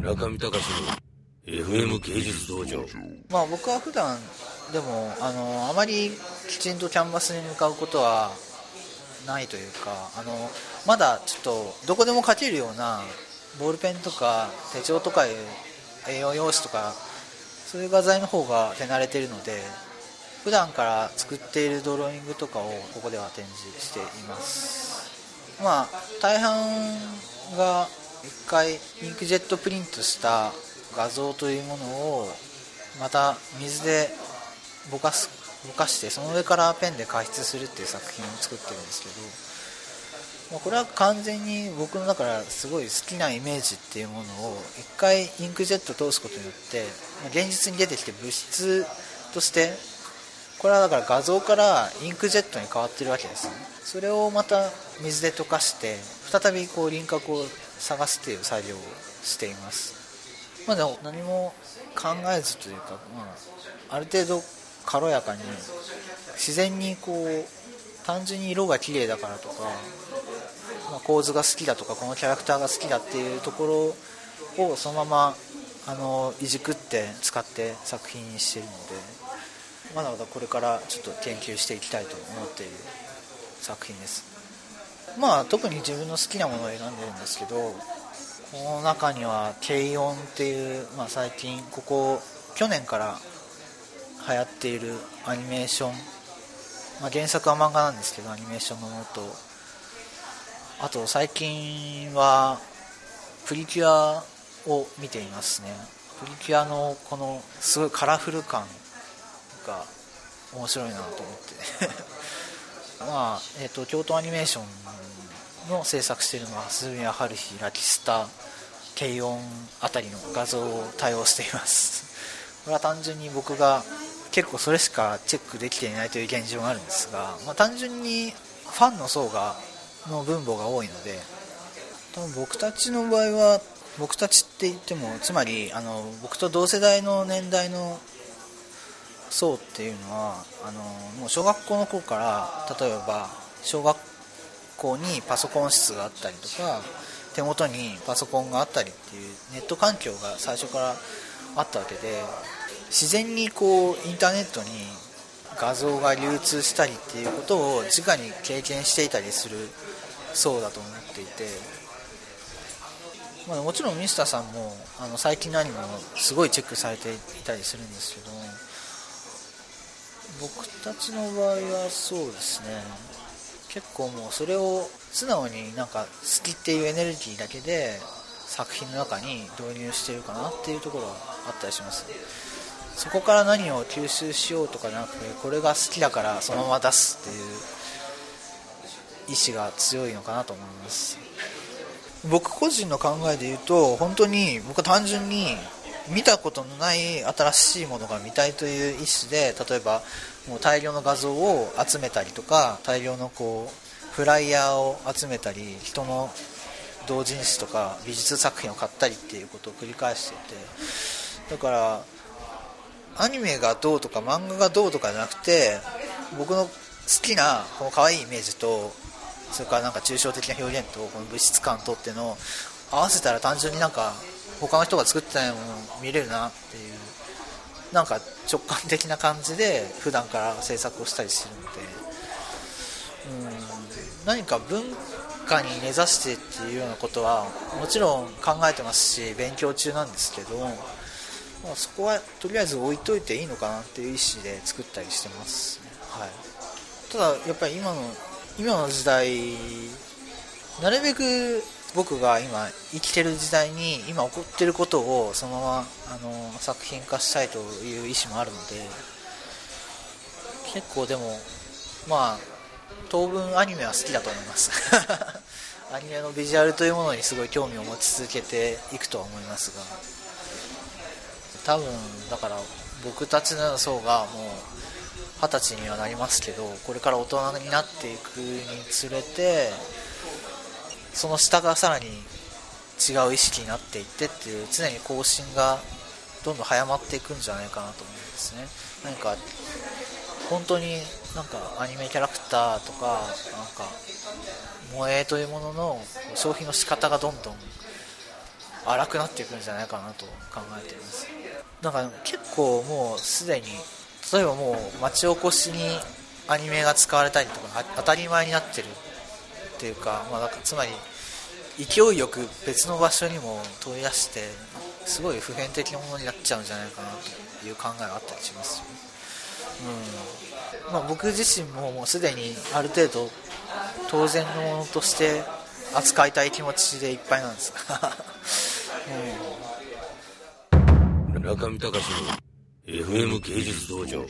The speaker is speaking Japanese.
中見隆の FM 芸術道場。まあ僕は普段でもあのあまりきちんとキャンバスに向かうことはないというかあのまだちょっとどこでも書けるようなボールペンとか手帳とか栄養用紙とかそういう画材の方が手慣れてるので普段から作っているドローイングとかをここでは展示しています。まあ大半が1回インクジェットプリントした画像というものをまた水でぼかすぼかしてその上からペンで加筆するっていう作品を作ってるんですけど、まあ、これは完全に僕のだからすごい好きなイメージっていうものを1回インクジェット通すことによって、まあ、現実に出てきて物質としてこれはだから画像からインクジェットに変わってるわけですね。それをまた水で溶かして再びこう輪郭を探すという作業をしています。まあでも何も考えずというか、まあ、ある程度軽やかに自然にこう単純に色が綺麗だからとか、まあ、構図が好きだとかこのキャラクターが好きだっていうところをそのままあのいじくって使って作品にしてるのでまだまだこれからちょっと研究していきたいと思っている作品です。まあ特に自分の好きなものを選んでるんですけどこの中には「軽音」っていう、まあ、最近ここ去年から流行っているアニメーション、まあ、原作は漫画なんですけどアニメーションのものとあと最近はプリキュアを見ていますね。プリキュアのこのすごいカラフル感が面白いなと思って。まあ、えーと、京都アニメーションの制作しているのは鈴宮春日ラキスタ軽音あたりの画像を対応しています。これは単純に僕が結構それしかチェックできていないという現状があるんですが、まあ、単純にファンの層がの分母が多いので多分僕たちの場合は僕たちって言ってもつまりあの僕と同世代の年代の層っていうのはあのもう小学校の頃から例えば小学校にパソコン室があったりとか手元にパソコンがあったりっていうネット環境が最初からあったわけで自然にこうインターネットに画像が流通したりっていうことを直に経験していたりする層だと思っていて、まあ、もちろんミスターさんもあの最近のアニメもすごいチェックされていたりするんですけど僕たちの場合はそうですね。結構もうそれを素直になんか好きっていうエネルギーだけで作品の中に導入してるかなっていうところはあったりします。そこから何を吸収しようとかじゃなくてこれが好きだからそのまま出すっていう意志が強いのかなと思います。僕個人の考えで言うと本当に僕は単純に見たことのない新しいものが見たいという意思で例えばもう大量の画像を集めたりとか大量のこうフライヤーを集めたり人の同人誌とか美術作品を買ったりっていうことを繰り返していて。だからアニメがどうとか漫画がどうとかじゃなくて僕の好きなこの可愛いイメージとそれからなんか抽象的な表現とこの物質感とってのを合わせたら単純になんか他の人が作ってないもの見れるなっていうなんか直感的な感じで普段から制作をしたりするので。うん何か文化に根ざしてっていうようなことはもちろん考えてますし勉強中なんですけどまあ、そこはとりあえず置いといていいのかなっていう意思で作ったりしてます、ね、はい、ただやっぱり今の今の時代なるべく僕が今生きてる時代に今起こってることをそのままあの作品化したいという意思もあるので結構でもまあ当分アニメは好きだと思います。アニメのビジュアルというものにすごい興味を持ち続けていくとは思いますが多分だから僕たちの層がもう二十歳にはなりますけどこれから大人になっていくにつれてその下がさらに違う意識になっていってっていう常に更新がどんどん早まっていくんじゃないかなと思うんですね。何か本当になんかアニメキャラクターとかなんか萌えというものの消費の仕方がどんどん荒くなっていくんじゃないかなと考えています。なんか結構もうすでに例えばもう町おこしにアニメが使われたりとか当たり前になってるっていうか,、まあ、かつまり勢いよく別の場所にも取り出してすごい普遍的なものになっちゃうんじゃないかなという考えがあったりします。うん。まあ、僕自身ももうすでにある程度当然のものとして扱いたい気持ちでいっぱいなんです。うん、中見隆の FM 芸術道場。